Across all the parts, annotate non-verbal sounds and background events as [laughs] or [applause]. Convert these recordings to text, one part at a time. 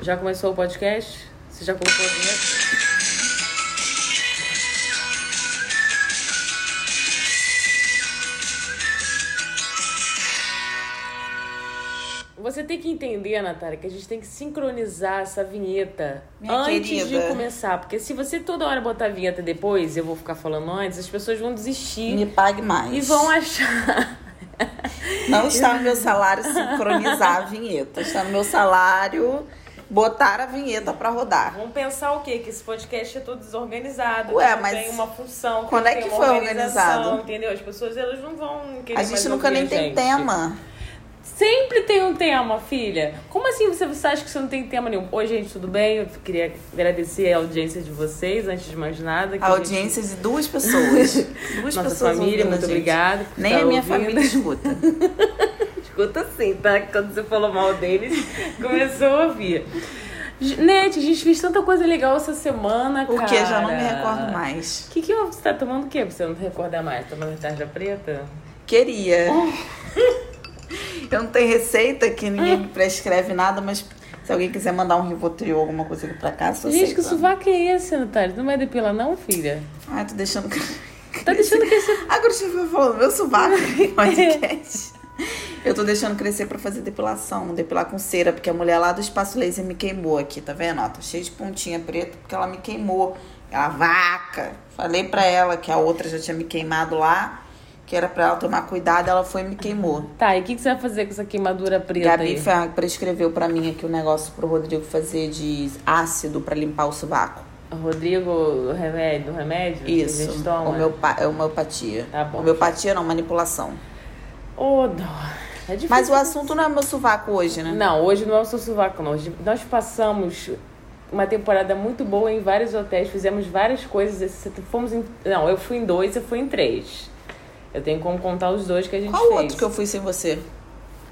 Já começou o podcast? Você já colocou o vinheta? Você tem que entender, Natália, que a gente tem que sincronizar essa vinheta Minha antes querida. de começar. Porque se você toda hora botar a vinheta depois, eu vou ficar falando antes, as pessoas vão desistir Me pague mais. e vão achar. Não está no meu salário sincronizar a vinheta. Está no meu salário botar a vinheta pra rodar. Vão pensar o quê? Que esse podcast é todo desorganizado. Ué, mas tem uma função. quando é que foi organizado? Entendeu? As pessoas elas não vão querer A gente nunca nem a tem gente. tema. Sempre tem um tema, filha. Como assim você, você acha que você não tem tema nenhum? Oi, gente, tudo bem? Eu queria agradecer a audiência de vocês, antes de mais nada. que A gente- audiência de duas pessoas. [laughs] Duas Nossa pessoas família, ouvindo muito a gente. obrigada. Nem estar a minha ouvindo. família escuta. [laughs] Escuta sim, tá? Quando você falou mal deles, [laughs] começou a ouvir. Nete, a gente fez tanta coisa legal essa semana, cara. Porque já não me recordo mais. O que, que você tá tomando o quê pra você não recordar mais? Tá Tomando tarja preta? Queria. [laughs] Eu não tenho receita que ninguém me prescreve nada, mas se alguém quiser mandar um Rivotril, alguma coisa aqui pra cá, sou Gente, que sovaco é esse, Natália? Não vai depilar não, filha? Ai, tô deixando... Tá deixando crescer... Agora você falando meu sovaco no [laughs] podcast. Eu tô deixando crescer pra fazer depilação, depilar com cera, porque a mulher lá do espaço laser me queimou aqui, tá vendo? Ó, tá cheio de pontinha preta porque ela me queimou. Ela vaca. Falei pra ela que a outra já tinha me queimado lá, que era pra ela tomar cuidado, ela foi e me queimou. Tá, e o que, que você vai fazer com essa queimadura preta Gabi aí? Ferrari prescreveu pra mim aqui o negócio pro Rodrigo fazer de ácido pra limpar o sovaco. Rodrigo, o remédio, o remédio? Isso, homeopa é homeopatia. Tá bom. Homeopatia não, manipulação. Ô, dó. É difícil. Mas o assunto não é meu sovaco hoje, né? Não, hoje não é o seu sovaco, não. Hoje nós passamos uma temporada muito boa em vários hotéis, fizemos várias coisas. Fomos em, não, eu fui em dois, eu fui em três. Eu tenho como contar os dois que a gente Qual fez. outro que eu fui sem você?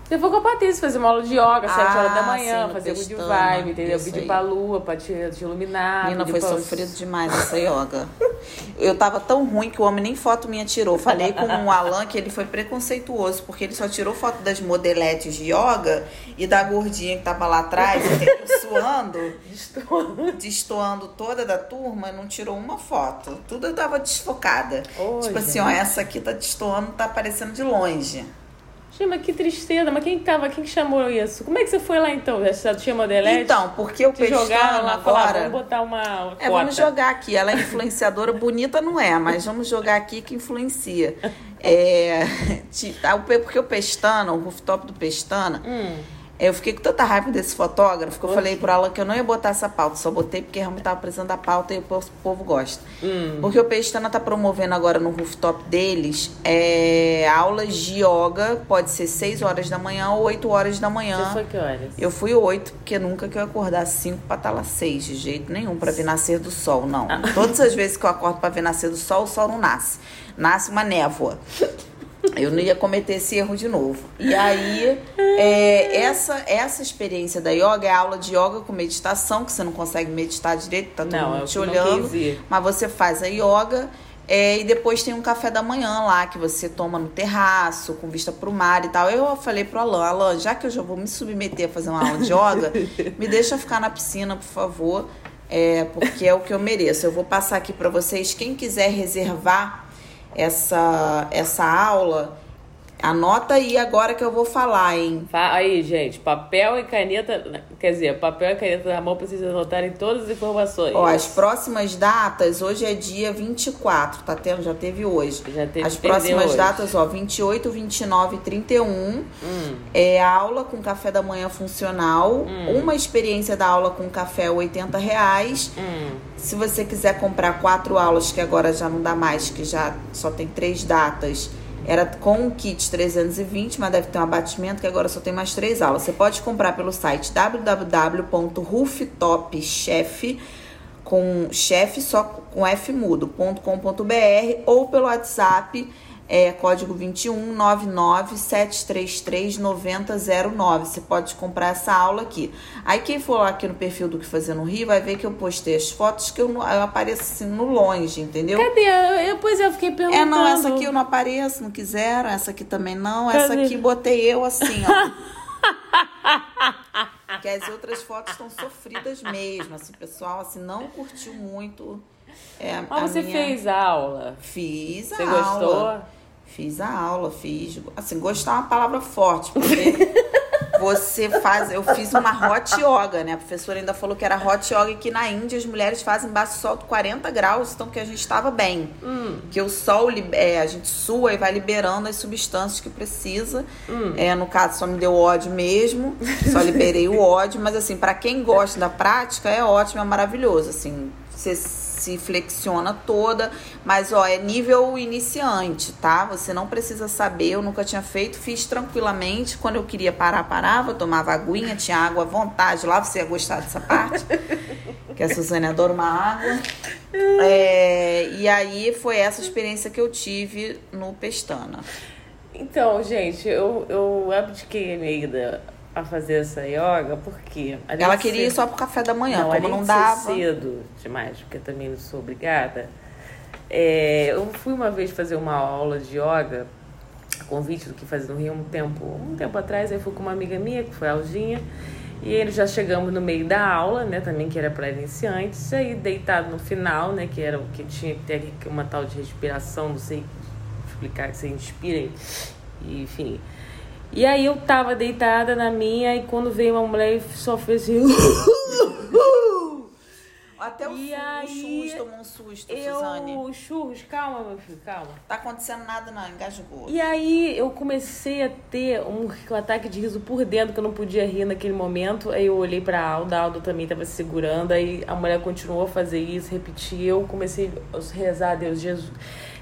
Eu fui com a Patrícia fazer uma aula de yoga, sete Ah, horas da manhã, sim, fazer good Pestana, vibe, entendeu? Pedir pra lua, pra te, te iluminar. Menina, foi pra- sofrido demais essa yoga. Eu tava tão ruim que o homem nem foto minha tirou. Falei com o [laughs] Alan que ele foi preconceituoso, porque ele só tirou foto das modeletes de yoga e da gordinha que tava lá atrás, [laughs] suando, destoando toda da turma, não tirou uma foto. Tudo eu tava desfocada. Tipo assim, gente. ó, essa aqui tá destoando, tá aparecendo de longe. Gente, mas que tristeza. Mas quem que tava? Quem que chamou isso? Como é que você foi lá então? Já tinha modelete? Então, porque o Te jogaram lá, falaram, agora... vamos botar uma É, cota. vamos jogar aqui. Ela é influenciadora, [laughs] bonita não é, mas vamos jogar aqui que influencia. É, [laughs] pe- porque o Pestana, o rooftop do Pestana, Hum. Eu fiquei com tanta raiva desse fotógrafo que eu falei pro Alan que eu não ia botar essa pauta, só botei porque realmente tava precisando da pauta e o povo, o povo gosta. Hum. Porque o Pestana tá promovendo agora no rooftop deles é, aulas de yoga, pode ser 6 horas da manhã ou 8 horas da manhã. Você foi que horas? Eu fui oito, porque nunca que eu ia acordar cinco pra estar lá seis, de jeito nenhum, pra ver nascer do sol, não. Todas as vezes que eu acordo pra ver nascer do sol, o sol não nasce. Nasce uma névoa. [laughs] Eu não ia cometer esse erro de novo. E aí, é, essa, essa experiência da yoga é aula de yoga com meditação, que você não consegue meditar direito, tá todo Não, mundo eu te olhando. Mas você faz a yoga é, e depois tem um café da manhã lá que você toma no terraço, com vista pro mar e tal. Eu falei pro Alan, Alan, já que eu já vou me submeter a fazer uma aula de yoga, [laughs] me deixa ficar na piscina, por favor. É, porque é o que eu mereço. Eu vou passar aqui para vocês. Quem quiser reservar essa, essa aula, anota aí agora que eu vou falar, hein? Aí, gente, papel e caneta. Quer dizer, papel e caneta na mão precisa anotarem todas as informações. Ó, as próximas datas, hoje é dia 24, tá tendo? Já teve hoje. Já teve- As próximas hoje. datas, ó, 28, 29 e 31. Hum. É aula com café da manhã funcional. Hum. Uma experiência da aula com café é 80 reais. Hum. Se você quiser comprar quatro aulas, que agora já não dá mais, que já só tem três datas, era com o kit 320, mas deve ter um abatimento, que agora só tem mais três aulas. Você pode comprar pelo site www.rooftopchef com chefe só com F mudo.com.br ou pelo WhatsApp é código 21997339009. Você pode comprar essa aula aqui. Aí quem for lá aqui no perfil do que fazer no Rio vai ver que eu postei as fotos que eu, não- eu apareço assim no longe, entendeu? Cadê? Eu, pois eu fiquei perguntando. É, não, essa aqui eu não apareço, não quiseram, essa aqui também não, essa Cadê? aqui botei eu assim, ó. [laughs] que as outras fotos estão sofridas mesmo. Assim, pessoal assim, não curtiu muito. É, você minha- fez a aula. Fiz a Você aula. gostou? Fiz a aula, fiz. Assim, gostar é uma palavra forte, porque [laughs] você faz. Eu fiz uma hot yoga, né? A professora ainda falou que era hot yoga e que na Índia as mulheres fazem embaixo do sol de 40 graus, então que a gente estava bem. Hum. Que o sol, é, a gente sua e vai liberando as substâncias que precisa. Hum. É, no caso, só me deu ódio mesmo, só liberei o ódio, mas assim, para quem gosta da prática, é ótimo, é maravilhoso. Assim, você se flexiona toda, mas ó, é nível iniciante, tá? Você não precisa saber, eu nunca tinha feito, fiz tranquilamente. Quando eu queria parar, parava, tomava aguinha, tinha água à vontade. Lá você ia gostar dessa parte, que a Suzane adora uma água. É, e aí foi essa experiência que eu tive no Pestana. Então, gente, eu, eu abdiquei meio da, a fazer essa yoga porque. Ela queria ir só pro café da manhã, não, como não dava. Cedo demais, porque também não sou obrigada. É, eu fui uma vez fazer uma aula de yoga, convite do que fazia no Rio um tempo, um tempo atrás, aí fui com uma amiga minha, que foi a Alginha, e aí já chegamos no meio da aula, né, também que era para iniciantes, aí deitado no final, né, que era o que tinha que ter uma tal de respiração, não sei explicar, que você inspira, e, enfim. E aí eu tava deitada na minha, e quando veio uma mulher e só fez assim. Até o E aí, churros tomou um susto, Suzane. Eu, churros, calma, meu filho, calma. Tá acontecendo nada não, engasgou. E aí eu comecei a ter um, um ataque de riso por dentro, que eu não podia rir naquele momento. Aí eu olhei pra Alda, a Alda também tava se segurando. Aí a mulher continuou a fazer isso, repetir. Eu comecei a rezar a Deus, Jesus.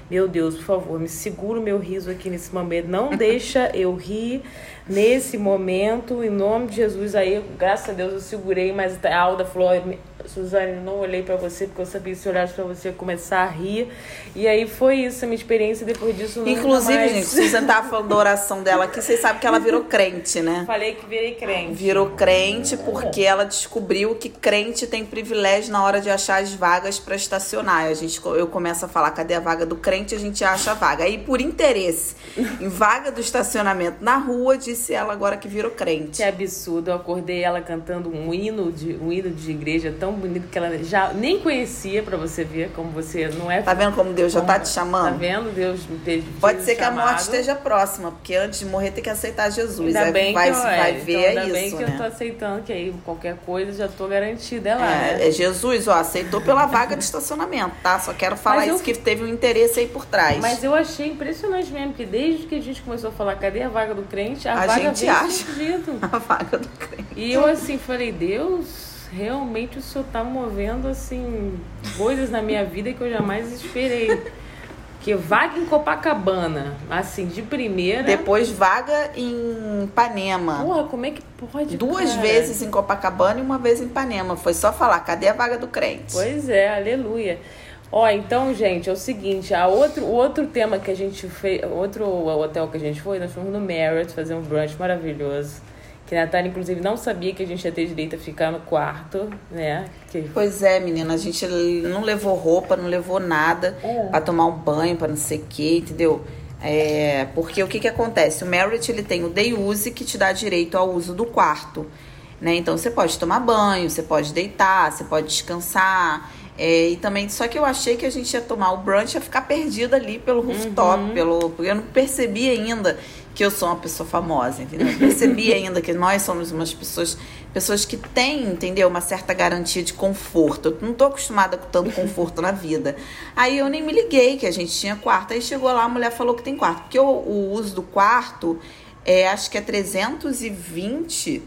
Meu Deus, por favor, me segura o meu riso aqui nesse momento. Não [laughs] deixa eu rir nesse momento, em nome de Jesus. Aí, graças a Deus, eu segurei, mas a Alda falou: "Olha, Suzane, não olhei pra você, porque eu sabia que se olhasse pra você ia começar a rir. E aí foi isso, a minha experiência depois disso. Inclusive, mais... gente, Suzane tava falando da oração dela aqui, vocês sabem que ela virou crente, né? Falei que virei crente. Virou crente porque ela descobriu que crente tem privilégio na hora de achar as vagas para estacionar. A gente, eu começo a falar, cadê a vaga do crente? A gente acha a vaga. Aí, por interesse em vaga do estacionamento na rua, disse ela agora que virou crente. Que absurdo, eu acordei ela cantando um hino de um hino de igreja tão bonito que ela já nem conhecia pra você ver como você não é Tá vendo como Deus já tá te Tá chamando? vendo? Deus me fez Pode ser que a chamado. morte esteja próxima, porque antes de morrer tem que aceitar Jesus. Ainda Aí bem vai, que eu, vai é, ver então, é ainda isso, bem que né? eu tô aceitando que aí qualquer coisa já tô garantida é lá, né? É, é Jesus, ó, aceitou pela vaga de estacionamento, tá? Só quero falar Mas eu- isso que teve um interesse aí por trás. Mas eu achei impressionante mesmo, que desde que a gente começou a falar, cadê a vaga do crente? A, A vaga gente acha. [laughs] a vaga do crente. E eu assim falei, Deus, realmente o senhor tá movendo assim coisas na minha vida que eu jamais esperei. Que vaga em Copacabana, assim, de primeira. Depois vaga em Ipanema. Porra, como é que pode? Duas cara? vezes em Copacabana e uma vez em Ipanema. Foi só falar, cadê a vaga do crente? Pois é, aleluia. Ó, então, gente, é o seguinte, a outro, o outro tema que a gente fez, outro hotel que a gente foi, nós fomos no Marriott fazer um brunch maravilhoso. Que a Natália, inclusive, não sabia que a gente ia ter direito a ficar no quarto, né? Que Pois é, menina, a gente não levou roupa, não levou nada É. pra tomar um banho, pra não sei o que, entendeu? É, porque o que que acontece? O Marriott, ele tem o day use que te dá direito ao uso do quarto, né? Então você pode tomar banho, você pode deitar, você pode descansar. é, e também, só que eu achei que a gente ia tomar o brunch ia ficar perdida ali pelo rooftop, pelo, porque eu não percebi ainda que eu sou uma pessoa famosa, entendeu? Eu percebi [laughs] ainda que nós somos umas pessoas, pessoas que têm, entendeu, uma certa garantia de conforto. Eu não tô acostumada com tanto conforto na vida. Aí eu nem me liguei que a gente tinha quarto. Aí chegou lá, a mulher falou que tem quarto. Porque o, o uso do quarto, é, acho que é 320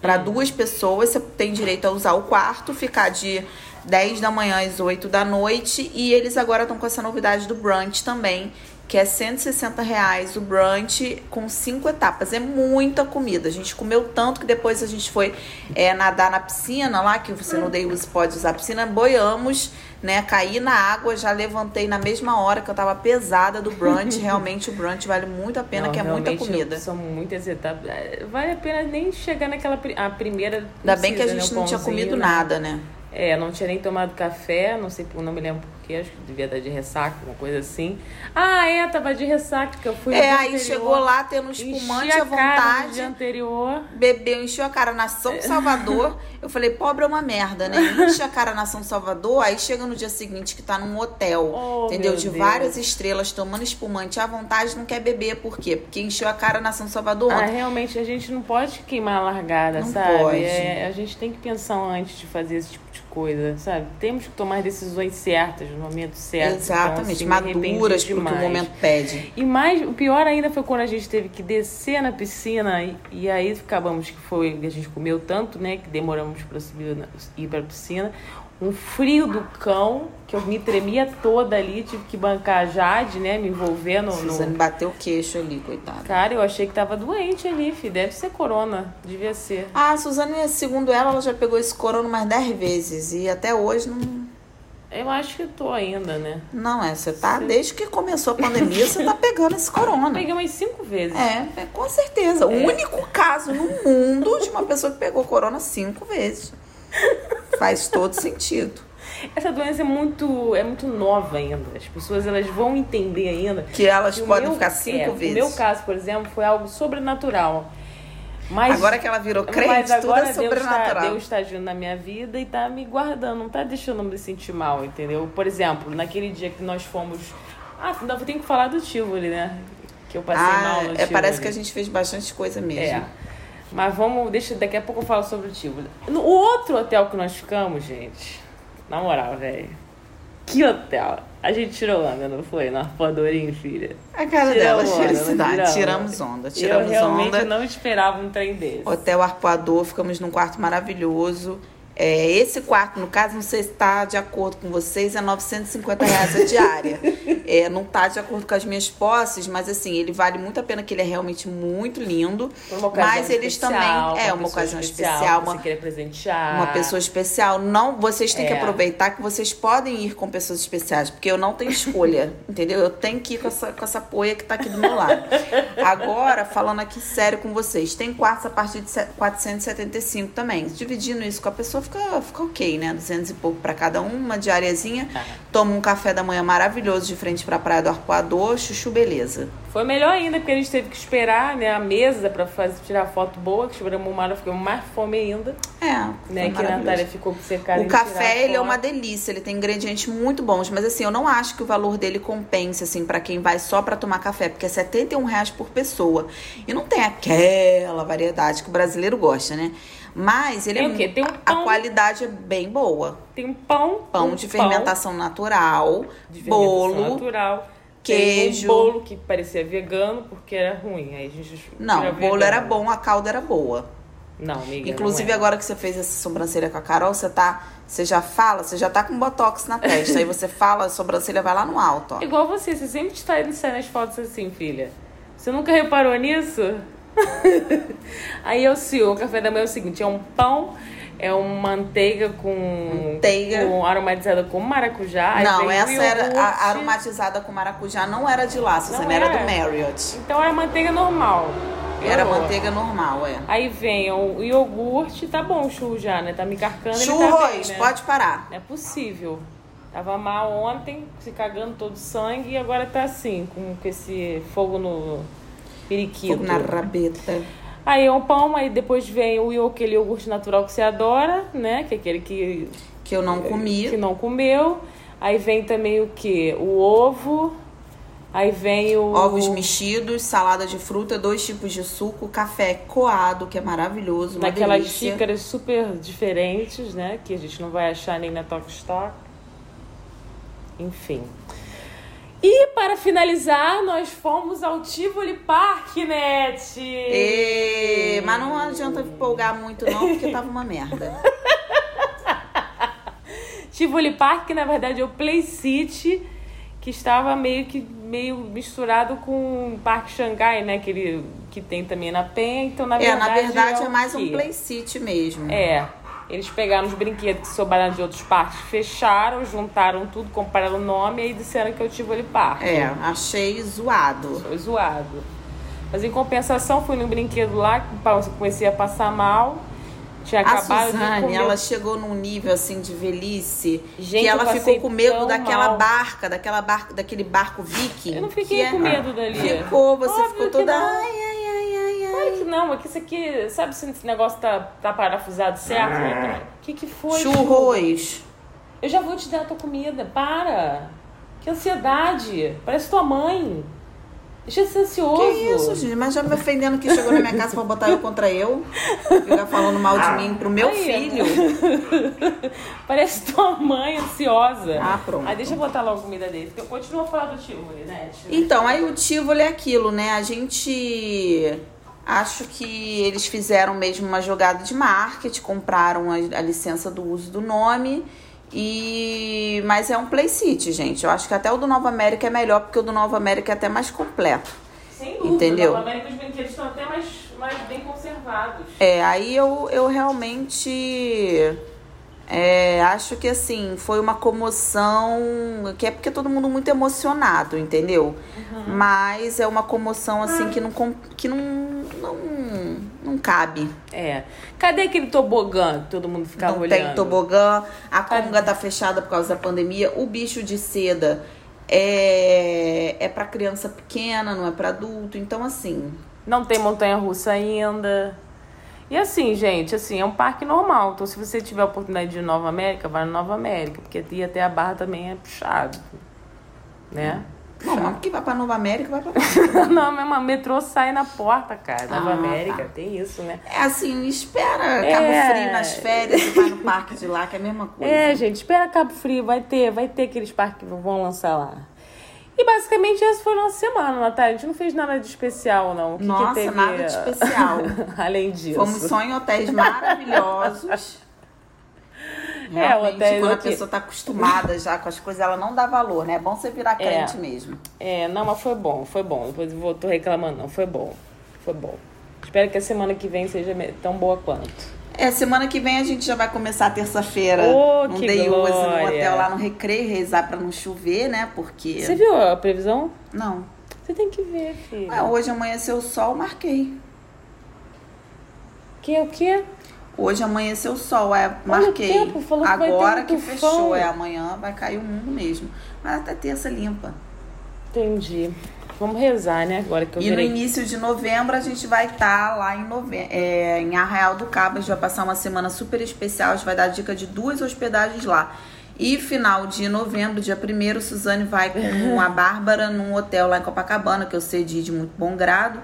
para duas pessoas. Você tem direito a usar o quarto, ficar de 10 da manhã às 8 da noite. E eles agora estão com essa novidade do brunch também, que é 160 reais o brunch com cinco etapas. É muita comida. A gente comeu tanto que depois a gente foi é, nadar na piscina lá, que você no day use pode usar a piscina. Boiamos, né? Caí na água, já levantei na mesma hora que eu tava pesada do brunch. [laughs] Realmente o brunch vale muito a pena, Não, que é muita comida. São muitas etapas. É, Vale a pena nem chegar naquela a primeira. Ainda bem que a precisa, gente né, não tinha pãozinho, comido né? nada, né? É, não tinha nem tomado café, não sei, não me lembro porquê, acho que devia dar de ressaca, uma coisa assim. Ah, é, tava de ressaca, que eu fui É, aí anterior, chegou lá tendo um espumante à vontade. no dia anterior. Bebeu, encheu a cara na São Salvador. [laughs] eu falei, pobre é uma merda, né? Enche a cara na São Salvador, aí chega no dia seguinte que tá num hotel, oh, entendeu? De Deus. várias estrelas, tomando espumante à vontade, não quer beber. Por quê? Porque encheu a cara na São Salvador. Ah, realmente, a gente não pode queimar a largada, não sabe? Pode. É, a gente tem que pensar antes de fazer esse tipo de coisa, sabe? Temos que tomar decisões certas no momento certo. Exatamente, então, assim, maduras porque o momento pede. E mais, o pior ainda foi quando a gente teve que descer na piscina e, e aí acabamos que foi, a gente comeu tanto, né, que demoramos para subir ir para a piscina um frio do cão, que eu me tremia toda ali, tive que bancar a Jade, né? Me envolvendo no. Suzane bateu o queixo ali, coitada. Cara, eu achei que tava doente ali, fi. Deve ser corona. Devia ser. Ah, a Suzane, segundo ela, ela já pegou esse corona mais 10 vezes. E até hoje não. Eu acho que tô ainda, né? Não, é, você tá, desde que começou a pandemia, você tá pegando esse corona. Eu [laughs] peguei umas cinco vezes. É, é com certeza. É. O único caso no mundo de uma pessoa que pegou corona cinco vezes. Faz todo sentido. Essa doença é muito, é muito nova ainda. As pessoas elas vão entender ainda. Que elas que podem meu, ficar cinco é, vezes. No meu caso, por exemplo, foi algo sobrenatural. Mas, agora que ela virou crente, mas agora tudo é sobrenatural. Deus está, está agindo na minha vida e está me guardando, não está deixando eu me sentir mal, entendeu? Por exemplo, naquele dia que nós fomos. Ah, ainda tenho que falar do Tivoli, né? Que eu passei ah, mal no é, Parece que a gente fez bastante coisa mesmo. É. Mas vamos, deixa, daqui a pouco eu falo sobre o Tivoli. No outro hotel que nós ficamos, gente, na moral, velho. Que hotel? A gente tirou onda, não foi? No Arpoadorinho, filha. A cara tiramos dela, felicidade. Tiramos onda, tiramos onda. Eu realmente onda. não esperava um trem desse. Hotel Arpoador, ficamos num quarto maravilhoso. É, esse quarto, no caso, não sei se está de acordo com vocês, é 950 reais a diária. [laughs] é, não está de acordo com as minhas posses, mas assim, ele vale muito a pena, que ele é realmente muito lindo. Uma mas eles especial, também. É, uma, uma ocasião especial. especial uma, você presentear. Uma pessoa especial. Não, vocês têm é. que aproveitar que vocês podem ir com pessoas especiais, porque eu não tenho escolha, [laughs] entendeu? Eu tenho que ir com essa, com essa poia que está aqui do meu lado. Agora, falando aqui sério com vocês, tem quartos a partir de 475 também. Dividindo isso com a pessoa fica, fica ok, né? 200 e pouco para cada um, uma diariazinha. Toma um café da manhã maravilhoso de frente para a Praia do Arpoador, chuchu beleza. Foi melhor ainda, porque a gente teve que esperar né, a mesa para fazer tirar foto boa, que esperamos uma hora, ficou mais fome ainda. É. Né, que a Natália ficou secada. O café, ele é uma delícia, ele tem ingredientes muito bons, mas assim, eu não acho que o valor dele compense, assim, para quem vai só para tomar café, porque é 71 reais por pessoa. E não tem aquela variedade que o brasileiro gosta, né? Mas ele tem é o quê? Tem um pão, a qualidade é bem boa. Tem um pão, pão um de fermentação pão, natural, de bolo, natural, queijo, um bolo que parecia vegano porque era ruim. Aí a gente Não, o bolo vegano. era bom, a calda era boa. Não, amiga, Inclusive não agora que você fez essa sobrancelha com a Carol, você tá, você já fala, você já tá com botox na testa, aí você [laughs] fala, a sobrancelha vai lá no alto, ó. Igual você, você sempre está indo nas fotos assim, filha. Você nunca reparou nisso? [laughs] Aí eu cio, o café da manhã é o seguinte, é um pão, é uma manteiga com, manteiga. com aromatizada com maracujá. Não, essa era a aromatizada com maracujá não era de lá, você era. era do Marriott. Então era manteiga normal. Era manteiga normal, é. Aí vem o iogurte, tá bom o churro já, né? Tá me carcando, Churros, ele tá bem, né? pode parar. Não é possível. Tava mal ontem, se cagando todo sangue e agora tá assim, com, com esse fogo no periquito. Fogo na rabeta. Aí é um pão, aí depois vem o aquele iogurte natural que você adora, né? Que é aquele que... Que eu não comi. Que não comeu. Aí vem também o que? O ovo. Aí vem o... Ovos mexidos, salada de fruta, dois tipos de suco, café coado, que é maravilhoso, Naquelas delícia. xícaras super diferentes, né? Que a gente não vai achar nem na Talk Stock. Enfim. Para finalizar, nós fomos ao Tivoli Park, Net. E... Mas não adianta empolgar muito não, porque tava uma merda. [laughs] Tivoli Park, na verdade, é o Play City, que estava meio que meio misturado com o Parque Xangai, né? Que, ele, que tem também na Penha. Então, na verdade, é, na verdade é, é mais um Play City mesmo. É. Eles pegaram os brinquedos que sobraram de outros parques, fecharam, juntaram tudo, compraram o nome e aí disseram que eu tive ali parque. É, achei zoado. Foi zoado. Mas em compensação, fui no brinquedo lá, comecei a passar mal. Tinha A Suzane, ela chegou num nível assim de velhice Gente, que ela ficou com medo daquela mal. barca, daquela barca, daquele barco viking. Eu não que fiquei é- com medo dali. Ficou, você Óbvio ficou que toda. Ai, que não, é que isso aqui, sabe se esse negócio tá, tá parafusado certo? O que que foi? Churros. Eu já vou te dar a tua comida, para. Que ansiedade, parece tua mãe. Deixa de ser ansioso. Que isso, gente? Mas já me ofendendo que chegou na minha casa pra botar eu contra eu. Ficar falando mal de mim pro meu Aí, filho. [laughs] Parece tua mãe ansiosa. Ah, pronto. Aí deixa eu botar logo a comida dele. porque Eu continuo a falar do tio, né? Então, aí o Tivoli é aquilo, né? A gente. Acho que eles fizeram mesmo uma jogada de marketing, compraram a, a licença do uso do nome. E mas é um Play City, gente. Eu acho que até o do Nova América é melhor, porque o do Nova América é até mais completo. Sem dúvida. Entendeu? Na América os brinquedos estão até mais, mais bem conservados. É, aí eu, eu realmente é, acho que assim, foi uma comoção, que é porque é todo mundo muito emocionado, entendeu? Mas é uma comoção assim que não que não, não, não cabe. É. Cadê aquele tobogã que todo mundo ficava não olhando? tem tobogã, a conga tá fechada por causa da pandemia, o bicho de seda é, é para criança pequena, não é para adulto, então assim, Não tem montanha russa ainda. E assim, gente, assim, é um parque normal. Então, se você tiver a oportunidade de ir em Nova América, vai na Nova América, porque ir até a Barra também é puxado. Né? não, mas que vai para Nova América, vai para [laughs] Não, mas o metrô sai na porta, cara. Nova Ah, América, tá. tem isso, né? É assim, espera É. Cabo Frio nas férias e vai no parque de lá, que é a mesma coisa. É, gente, espera Cabo Frio, vai ter, vai ter aqueles parques que vão lançar lá. E basicamente essa foi a nossa semana, Natália. A gente não fez nada de especial, não. O que que Nossa, teve, nada de especial. [laughs] Além disso. Fomos só em hotéis maravilhosos. [laughs] É, Realmente, hotéis quando a pessoa tá acostumada já com as coisas, ela não dá valor, né? É bom você virar crente mesmo. É, não, mas foi bom, foi bom. Depois eu tô reclamando, não. Foi bom. Foi bom. Espero que a semana que vem seja tão boa quanto. É, semana que vem a gente já vai começar terça-feira. Oh, que day use no glória. hotel lá no Recreio, rezar pra não chover, né? Porque. Você viu a previsão? Não. Você tem que ver, filho. Ué, hoje amanheceu o sol, marquei. Que o quê? Hoje amanheceu o sol, é, marquei. tempo, falou que Agora um que fechou, é amanhã vai cair o mundo mesmo. Mas até terça limpa. Entendi. Vamos rezar, né? Agora que eu E no virei. início de novembro a gente vai estar lá em, nove... é, em Arraial do Cabo. A gente vai passar uma semana super especial. A gente vai dar dica de duas hospedagens lá. E final de novembro, dia 1 Suzane vai com [laughs] a Bárbara num hotel lá em Copacabana, que eu cedi de muito bom grado.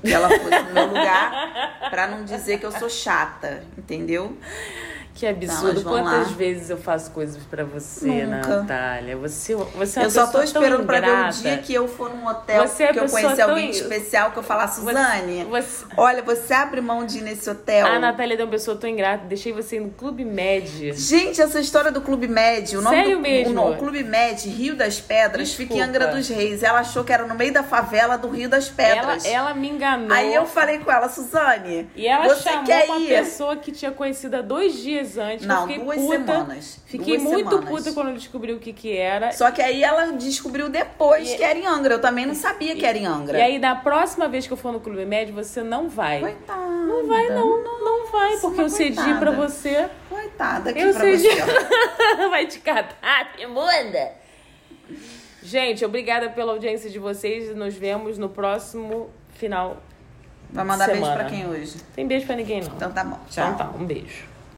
Que ela foi no meu lugar, pra não dizer que eu sou chata, entendeu? Que absurdo. Quantas lá. vezes eu faço coisas pra você, Nunca. Natália? Você, você é Eu só tô esperando pra ver o dia que eu for num hotel Você é que eu tão alguém especial, que eu falar, Suzane, Você... olha, você abre mão de ir nesse hotel. A Natália é uma pessoa tão ingrata. Deixei você no Clube Med. Gente, essa história do Clube Med, o nome Sério do mesmo? O, no- o Clube Med, Rio das Pedras, fica em Desculpa. Angra dos Reis. Ela achou que era no meio da favela do Rio das Ela, Pedras. ela me enganou. Aí eu falei com ela, Suzane, E ela você chamou quer uma ir? pessoa que tinha conhecido há dois dias antes. Não, duas puta. semanas. Fiquei Duas muito semanas. puta quando descobri o que que era. Só que aí ela descobriu depois E- que era em Angra. Eu também não sabia que era em Angra. E aí, da próxima vez que eu for no Clube Med, você não vai. Coitada. Não vai, não. Não vai, porque eu cedi coitada. pra você. Coitada aqui Eu pra cedi. você. [laughs] vai te catar, imunda. Gente, obrigada pela audiência de vocês e nos vemos no próximo final. Vai mandar beijo Semana. pra quem hoje? Tem beijo pra ninguém, não. Então tá bom. Tchau. Então tá, um beijo.